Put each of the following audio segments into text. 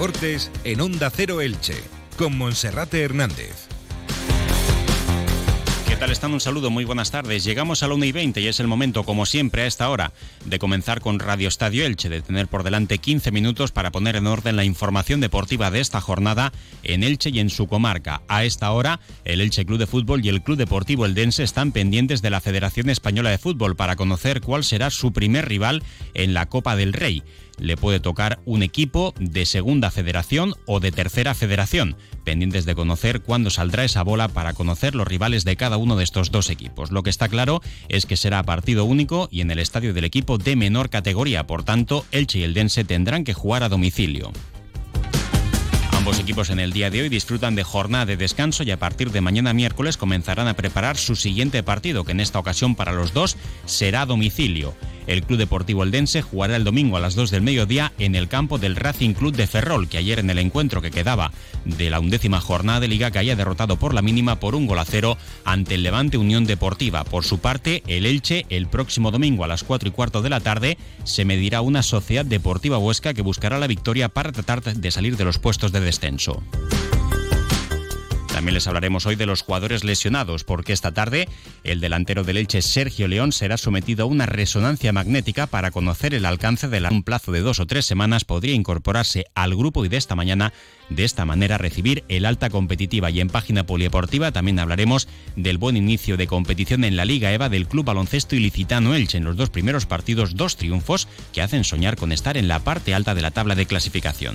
deportes en Onda Cero Elche, con Monserrate Hernández. ¿Qué tal están? Un saludo, muy buenas tardes. Llegamos a la 1 y 20 y es el momento, como siempre a esta hora, de comenzar con Radio Estadio Elche, de tener por delante 15 minutos para poner en orden la información deportiva de esta jornada en Elche y en su comarca. A esta hora, el Elche Club de Fútbol y el Club Deportivo Eldense están pendientes de la Federación Española de Fútbol para conocer cuál será su primer rival en la Copa del Rey le puede tocar un equipo de segunda federación o de tercera federación, pendientes de conocer cuándo saldrá esa bola para conocer los rivales de cada uno de estos dos equipos. Lo que está claro es que será partido único y en el estadio del equipo de menor categoría, por tanto, Elche y el Dense tendrán que jugar a domicilio. Ambos equipos en el día de hoy disfrutan de jornada de descanso y a partir de mañana miércoles comenzarán a preparar su siguiente partido, que en esta ocasión para los dos será domicilio. El Club Deportivo Eldense jugará el domingo a las 2 del mediodía en el campo del Racing Club de Ferrol, que ayer en el encuentro que quedaba de la undécima jornada de liga caía derrotado por la mínima por un gol a cero ante el Levante Unión Deportiva. Por su parte, el Elche el próximo domingo a las 4 y cuarto de la tarde se medirá una Sociedad Deportiva Huesca que buscará la victoria para tratar de salir de los puestos de descenso. También les hablaremos hoy de los jugadores lesionados, porque esta tarde el delantero del Elche, Sergio León, será sometido a una resonancia magnética para conocer el alcance de la... un plazo de dos o tres semanas podría incorporarse al grupo y de esta mañana, de esta manera, recibir el alta competitiva. Y en página polideportiva también hablaremos del buen inicio de competición en la Liga EVA del Club Baloncesto Ilicitano Elche. En los dos primeros partidos, dos triunfos que hacen soñar con estar en la parte alta de la tabla de clasificación.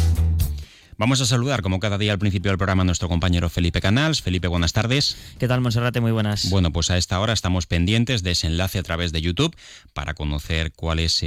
Vamos a saludar, como cada día al principio del programa, a nuestro compañero Felipe Canals. Felipe, buenas tardes. ¿Qué tal, Monserrate? Muy buenas. Bueno, pues a esta hora estamos pendientes de ese enlace a través de YouTube para conocer cuál es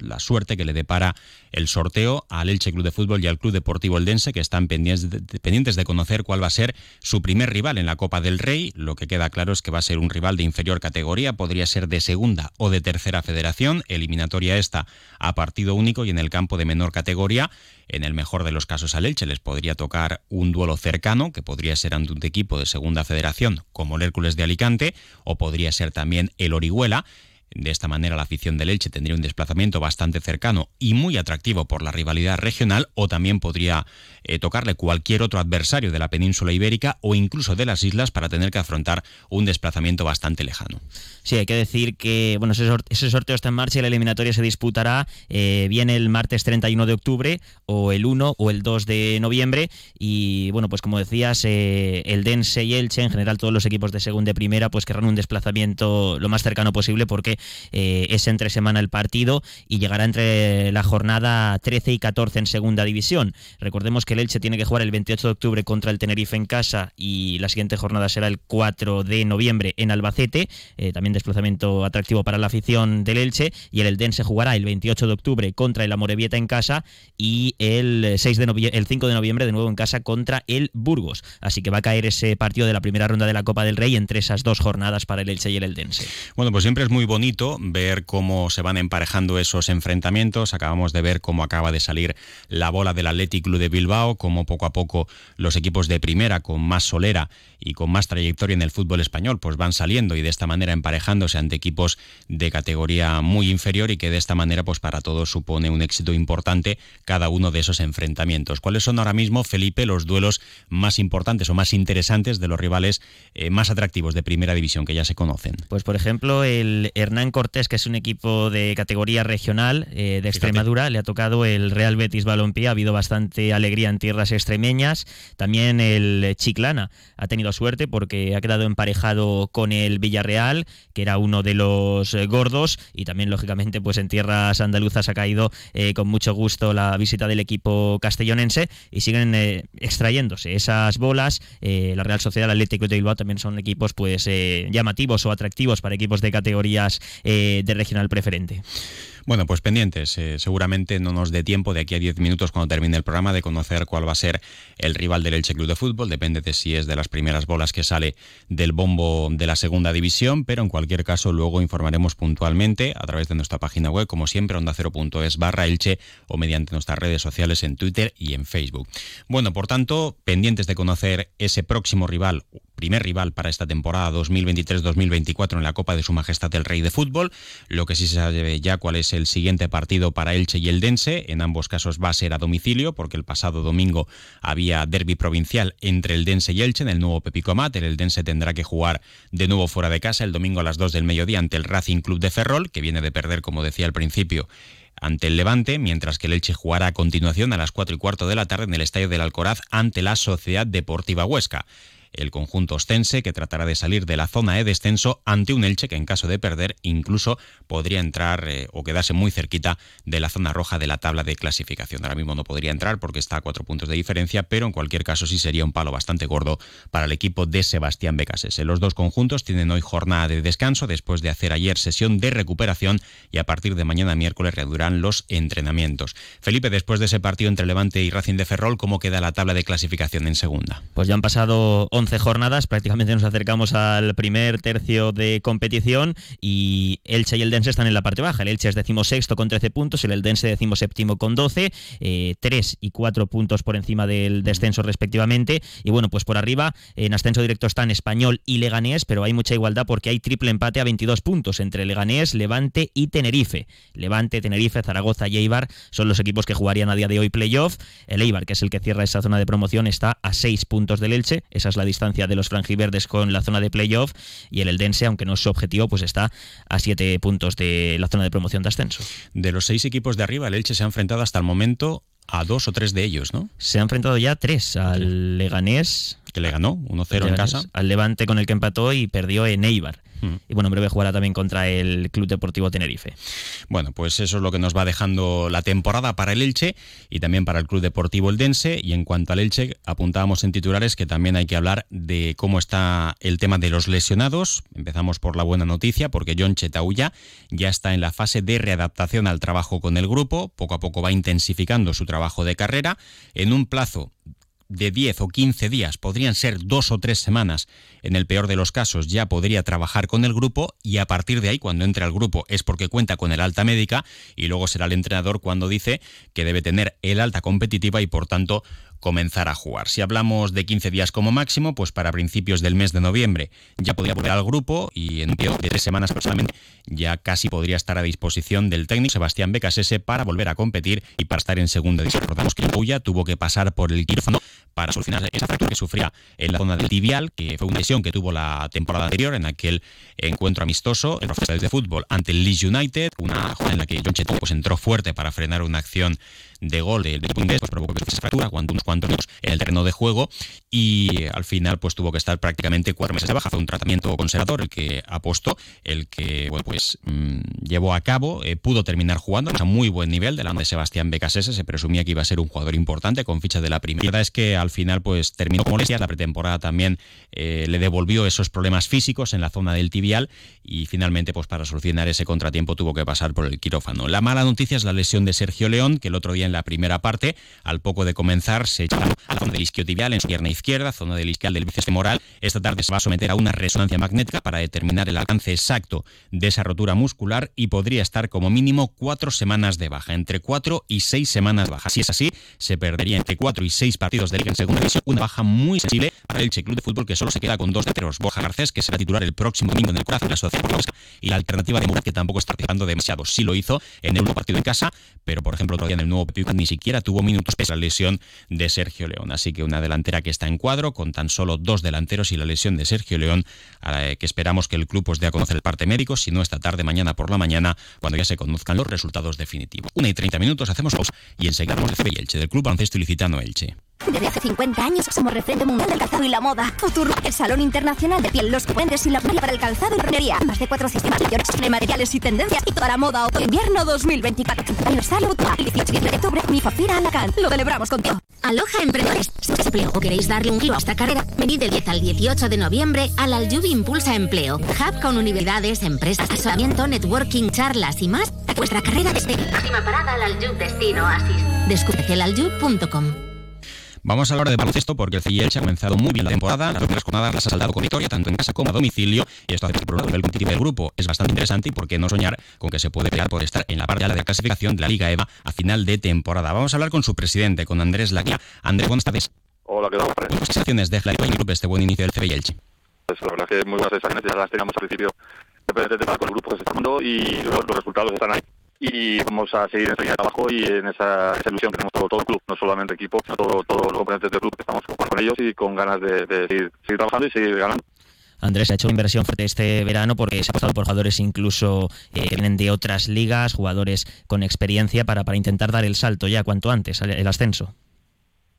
la suerte que le depara el sorteo al Elche Club de Fútbol y al Club Deportivo Eldense, que están pendientes de, pendientes de conocer cuál va a ser su primer rival en la Copa del Rey. Lo que queda claro es que va a ser un rival de inferior categoría, podría ser de segunda o de tercera federación, eliminatoria esta a partido único y en el campo de menor categoría. En el mejor de los casos al Elche les podría tocar un duelo cercano, que podría ser ante un equipo de segunda federación como el Hércules de Alicante, o podría ser también el Orihuela. De esta manera la afición del Elche tendría un desplazamiento bastante cercano y muy atractivo por la rivalidad regional o también podría eh, tocarle cualquier otro adversario de la península ibérica o incluso de las islas para tener que afrontar un desplazamiento bastante lejano. Sí, hay que decir que bueno ese, sorteo está en marcha y la eliminatoria se disputará eh, bien el martes 31 de octubre o el 1 o el 2 de noviembre y bueno pues como decías eh, el Dense y Elche en general todos los equipos de segunda y primera pues querrán un desplazamiento lo más cercano posible porque eh, es entre semana el partido y llegará entre la jornada 13 y 14 en segunda división. Recordemos que el Elche tiene que jugar el 28 de octubre contra el Tenerife en casa y la siguiente jornada será el 4 de noviembre en Albacete, eh, también desplazamiento atractivo para la afición del Elche y el Eldense jugará el 28 de octubre contra el Amorebieta en casa y el 6 de el 5 de noviembre de nuevo en casa contra el Burgos. Así que va a caer ese partido de la primera ronda de la Copa del Rey entre esas dos jornadas para el Elche y el Eldense. Bueno, pues siempre es muy bonito ver cómo se van emparejando esos enfrentamientos. Acabamos de ver cómo acaba de salir la bola del Athletic Club de Bilbao, cómo poco a poco los equipos de primera con más solera y con más trayectoria en el fútbol español pues van saliendo y de esta manera emparejándose ante equipos de categoría muy inferior y que de esta manera pues para todos supone un éxito importante cada uno de esos enfrentamientos. ¿Cuáles son ahora mismo, Felipe, los duelos más importantes o más interesantes de los rivales eh, más atractivos de primera división que ya se conocen? Pues por ejemplo el Hernán Cortés, que es un equipo de categoría regional eh, de Extremadura, le ha tocado el Real Betis Balompié, ha habido bastante alegría en tierras extremeñas. También el Chiclana ha tenido suerte porque ha quedado emparejado con el Villarreal, que era uno de los eh, gordos, y también, lógicamente, pues en tierras andaluzas ha caído eh, con mucho gusto la visita del equipo castellonense y siguen extrayéndose esas bolas. la Real Sociedad Atlético de Bilbao también son equipos pues llamativos o atractivos para equipos de categorías eh, de regional preferente. Bueno, pues pendientes. Eh, seguramente no nos dé tiempo de aquí a 10 minutos cuando termine el programa de conocer cuál va a ser el rival del Elche Club de Fútbol. Depende de si es de las primeras bolas que sale del bombo de la segunda división, pero en cualquier caso luego informaremos puntualmente a través de nuestra página web, como siempre, onda0.es barra Elche o mediante nuestras redes sociales en Twitter y en Facebook. Bueno, por tanto, pendientes de conocer ese próximo rival primer rival para esta temporada 2023-2024 en la Copa de Su Majestad el Rey de Fútbol. Lo que sí se sabe ya cuál es el siguiente partido para Elche y el Dense. En ambos casos va a ser a domicilio, porque el pasado domingo había derby provincial entre el Dense y Elche en el nuevo Pepicomat. El Dense tendrá que jugar de nuevo fuera de casa el domingo a las 2 del mediodía ante el Racing Club de Ferrol, que viene de perder, como decía al principio, ante el Levante, mientras que el Elche jugará a continuación a las 4 y cuarto de la tarde en el Estadio del Alcoraz ante la Sociedad Deportiva Huesca el conjunto ostense que tratará de salir de la zona de descenso ante un Elche que en caso de perder incluso podría entrar eh, o quedarse muy cerquita de la zona roja de la tabla de clasificación. Ahora mismo no podría entrar porque está a cuatro puntos de diferencia, pero en cualquier caso sí sería un palo bastante gordo para el equipo de Sebastián Becasese. Los dos conjuntos tienen hoy jornada de descanso después de hacer ayer sesión de recuperación y a partir de mañana miércoles reanudarán los entrenamientos. Felipe, después de ese partido entre Levante y Racing de Ferrol, ¿cómo queda la tabla de clasificación en segunda? Pues ya han pasado 11 jornadas, prácticamente nos acercamos al primer tercio de competición y Elche y el Dense están en la parte baja. El Elche es decimosexto con 13 puntos el Dense decimoséptimo con 12, eh, 3 y 4 puntos por encima del descenso respectivamente. Y bueno, pues por arriba en ascenso directo están Español y Leganés, pero hay mucha igualdad porque hay triple empate a 22 puntos entre Leganés, Levante y Tenerife. Levante, Tenerife, Zaragoza y Eibar son los equipos que jugarían a día de hoy playoff. El Eibar, que es el que cierra esa zona de promoción, está a 6 puntos del Elche. Esa es la distancia de los franjiverdes con la zona de playoff y el Eldense, aunque no es su objetivo, pues está a siete puntos de la zona de promoción de ascenso. De los seis equipos de arriba, el Elche se ha enfrentado hasta el momento a dos o tres de ellos, ¿no? Se ha enfrentado ya tres, al Leganés. Que le ganó 1-0 en casa. Al Levante con el que empató y perdió en Eibar. Y bueno, en breve jugará también contra el Club Deportivo Tenerife. Bueno, pues eso es lo que nos va dejando la temporada para el Elche y también para el Club Deportivo Eldense. Y en cuanto al Elche, apuntábamos en titulares que también hay que hablar de cómo está el tema de los lesionados. Empezamos por la buena noticia, porque John Chetauya ya está en la fase de readaptación al trabajo con el grupo. Poco a poco va intensificando su trabajo de carrera. En un plazo de 10 o 15 días, podrían ser dos o tres semanas, en el peor de los casos ya podría trabajar con el grupo y a partir de ahí, cuando entre al grupo, es porque cuenta con el alta médica y luego será el entrenador cuando dice que debe tener el alta competitiva y por tanto comenzar a jugar. Si hablamos de 15 días como máximo, pues para principios del mes de noviembre ya podría volver al grupo y en de tres semanas aproximadamente ya casi podría estar a disposición del técnico Sebastián Becasese para volver a competir y para estar en segunda división. Recordamos que Puya tuvo que pasar por el quirófano para solucionar esa fractura que sufría en la zona del tibial, que fue una lesión que tuvo la temporada anterior en aquel encuentro amistoso en los de fútbol ante el Leeds United, una jugada en la que John Cheto pues, entró fuerte para frenar una acción de gol del inglés, pues provocó que se fractura cuando unos cuantos minutos en el terreno de juego y al final pues tuvo que estar prácticamente cuatro meses de baja. Fue un tratamiento conservador el que apostó, el que bueno, pues mmm, llevó a cabo, eh, pudo terminar jugando a muy buen nivel de la de Sebastián Becasese, se presumía que iba a ser un jugador importante con ficha de la primera. La verdad es que al final pues terminó con molestias, la pretemporada también eh, le devolvió esos problemas físicos en la zona del tibial y finalmente pues para solucionar ese contratiempo tuvo que pasar por el quirófano. La mala noticia es la lesión de Sergio León, que el otro día en la primera parte, al poco de comenzar, se echó a la zona del isquiotibial en su pierna izquierda, zona del isquial del bíceps femoral. Esta tarde se va a someter a una resonancia magnética para determinar el alcance exacto de esa rotura muscular y podría estar como mínimo cuatro semanas de baja, entre cuatro y seis semanas de baja. Si es así, se perdería entre cuatro y seis partidos de liga en segunda división, una baja muy sensible para el Club de Fútbol que solo se queda con dos delanteros, Borja Garcés, que será titular el próximo domingo en el Corazón de la Sociedad y la alternativa de Murat, que tampoco está participando demasiado. Sí lo hizo en el último partido en casa, pero por ejemplo otro día en el nuevo Pepiuca ni siquiera tuvo minutos pese a la lesión de Sergio León. Así que una delantera que está en cuadro con tan solo dos delanteros y la lesión de Sergio León, eh, que esperamos que el club os dé a conocer el parte médico, si no esta tarde, mañana por la mañana, cuando ya se conozcan los resultados definitivos. Una y treinta minutos, hacemos pausa y enseguida vamos de Elche, del Club Baloncesto Ilicitano Elche. Desde hace 50 años somos referente mundial del calzado y la moda. Futur, el Salón Internacional de Piel, los puentes y la playa para el calzado y remería. Más de cuatro sistemas de materiales y tendencias y toda la moda otoño-invierno 2024. Aniversario el 18 de octubre, mi Fafira Alacant. Lo celebramos contigo. Aloha Emprendedores. Si empleo o queréis darle un giro a esta carrera, venid del 10 al 18 de noviembre al Aljubi Impulsa Empleo. Hub con universidades, empresas, asesoramiento, networking, charlas y más vuestra carrera desde próxima parada al Aljub Destino Oasis. Descubre aljub.com. Vamos a hablar de baloncesto porque el CIELCHE ha comenzado muy bien la temporada. Las primeras jornadas las ha saldado con victoria, tanto en casa como a domicilio. Y esto hace que por un lado el competitivo del grupo es bastante interesante y por qué no soñar con que se puede pelear por estar en la parte de la clasificación de la Liga EVA a final de temporada. Vamos a hablar con su presidente, con Andrés Laguía. Andrés, buenas tardes. Hola, ¿qué tal? ¿Qué sensaciones deja el grupo este buen inicio del CBI Pues la verdad es que muy buenas sensaciones, ya las teníamos al principio de, de, con el grupo que se está y los, los resultados están ahí y vamos a seguir en esa línea de trabajo y en esa, esa ilusión tenemos todo, el club, no solamente equipo, sino todos todo los componentes del club que estamos con ellos y con ganas de, seguir, seguir, trabajando y seguir ganando. Andrés ha hecho inversión fuerte este verano porque se ha apostado por jugadores incluso eh, que vienen de otras ligas, jugadores con experiencia para, para intentar dar el salto ya cuanto antes, el ascenso.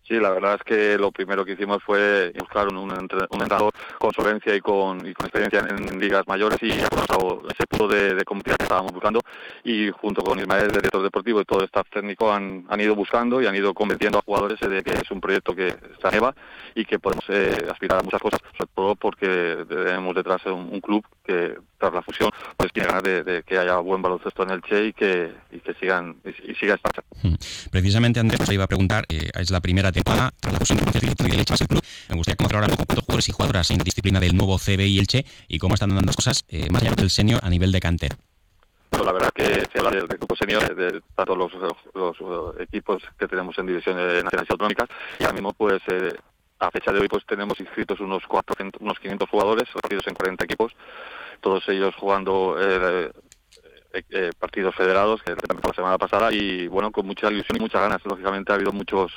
Sí, la verdad es que lo primero que hicimos fue buscar un, un, entrenador con solvencia y con, y con experiencia en, ligas mayores y ya ese punto de, de competitividad que estábamos buscando. Y junto con Ismael, el director deportivo y todo el staff técnico han, han ido buscando y han ido convenciendo a jugadores de que es un proyecto que está EVA y que podemos eh, aspirar a muchas cosas, sobre todo porque tenemos detrás un club que tras la fusión pues tiene ganas de, de, que haya buen baloncesto en el Che y que, y que sigan y, y siga esta hmm. Precisamente Andrés os iba a preguntar, eh, es la primera temporada tras la fusión de y Club. Me gustaría conocer ahora poco jugadores y jugadoras en disciplina del nuevo CBI Elche y cómo están dando las cosas eh, más allá del senior a nivel de cantera. La verdad que se habla del, del grupo senior, de, todos los, los, los, equipos que tenemos en divisiones nacionales y autonómicas, y ahora mismo pues eh, a fecha de hoy pues tenemos inscritos unos 400, unos 500 jugadores, partidos en 40 equipos, todos ellos jugando eh, eh, eh, partidos federados, que la semana pasada, y bueno, con mucha ilusión y muchas ganas. Lógicamente ha habido muchos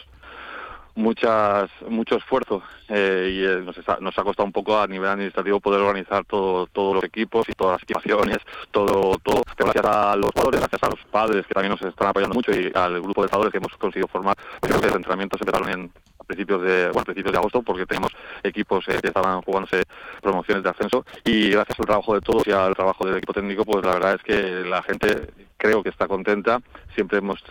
muchas mucho esfuerzo eh, y nos, está, nos ha costado un poco a nivel administrativo poder organizar todo, todos los equipos y todas las equipaciones, todo, todo. Gracias a los jugadores, gracias a los padres que también nos están apoyando mucho y al grupo de jugadores que hemos conseguido formar. Los entrenamientos empezaron en principios de bueno, principios de agosto porque tenemos equipos eh, que estaban jugándose promociones de ascenso y gracias al trabajo de todos y al trabajo del equipo técnico pues la verdad es que la gente creo que está contenta siempre hemos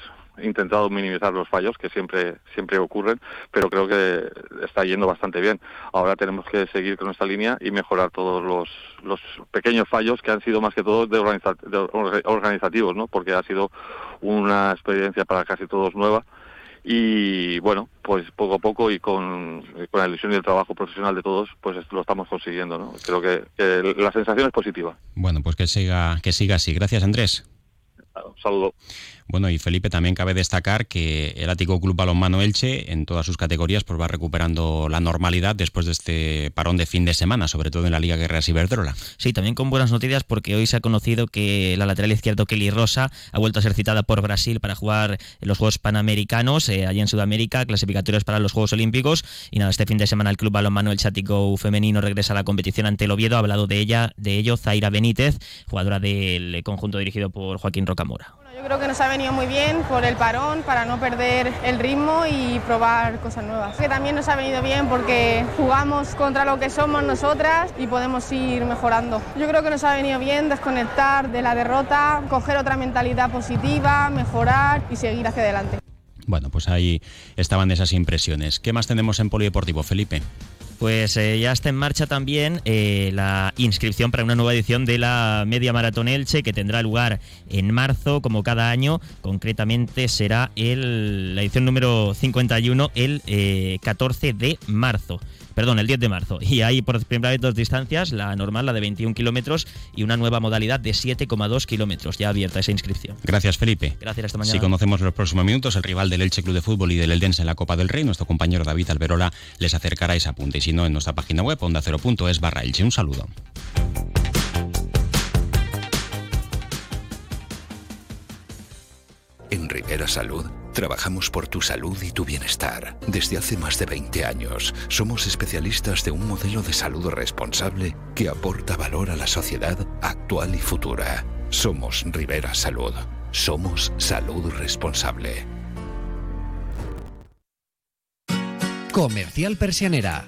intentado minimizar los fallos que siempre siempre ocurren, pero creo que está yendo bastante bien. Ahora tenemos que seguir con esta línea y mejorar todos los, los pequeños fallos que han sido más que todo de, organiza, de organizativos, ¿no? Porque ha sido una experiencia para casi todos nueva y bueno, pues poco a poco y con, con la ilusión y el trabajo profesional de todos, pues lo estamos consiguiendo, ¿no? Creo que, que la sensación es positiva. Bueno, pues que siga que siga así. Gracias, Andrés. Un saludo. Bueno, y Felipe, también cabe destacar que el Ático Club Balonmano Elche, en todas sus categorías, pues va recuperando la normalidad después de este parón de fin de semana, sobre todo en la Liga Guerreras Iberdrola. Sí, también con buenas noticias porque hoy se ha conocido que la lateral izquierdo Kelly Rosa ha vuelto a ser citada por Brasil para jugar los Juegos Panamericanos, eh, allí en Sudamérica, clasificatorios para los Juegos Olímpicos. Y nada, este fin de semana el Club Balonmano Elche Ático femenino regresa a la competición ante el Oviedo. Ha hablado de ella, de ello, Zaira Benítez, jugadora del conjunto dirigido por Joaquín Rocamora. Yo creo que nos ha venido muy bien por el parón, para no perder el ritmo y probar cosas nuevas. Que también nos ha venido bien porque jugamos contra lo que somos nosotras y podemos ir mejorando. Yo creo que nos ha venido bien desconectar de la derrota, coger otra mentalidad positiva, mejorar y seguir hacia adelante. Bueno, pues ahí estaban esas impresiones. ¿Qué más tenemos en Polideportivo, Felipe? Pues eh, ya está en marcha también eh, la inscripción para una nueva edición de la Media Maratón Elche que tendrá lugar en marzo, como cada año. Concretamente será el, la edición número 51 el eh, 14 de marzo perdón, el 10 de marzo. Y hay por primera vez dos distancias, la normal, la de 21 kilómetros, y una nueva modalidad de 7,2 kilómetros, ya abierta esa inscripción. Gracias, Felipe. Gracias, hasta mañana. Si conocemos los próximos minutos, el rival del Elche Club de Fútbol y del Eldense en la Copa del Rey, nuestro compañero David Alberola les acercará ese apunte. Si no, en nuestra página web, onda0.es barra Elche. Un saludo. En Rivera Salud trabajamos por tu salud y tu bienestar. Desde hace más de 20 años somos especialistas de un modelo de salud responsable que aporta valor a la sociedad actual y futura. Somos Rivera Salud. Somos salud responsable. Comercial Persianera.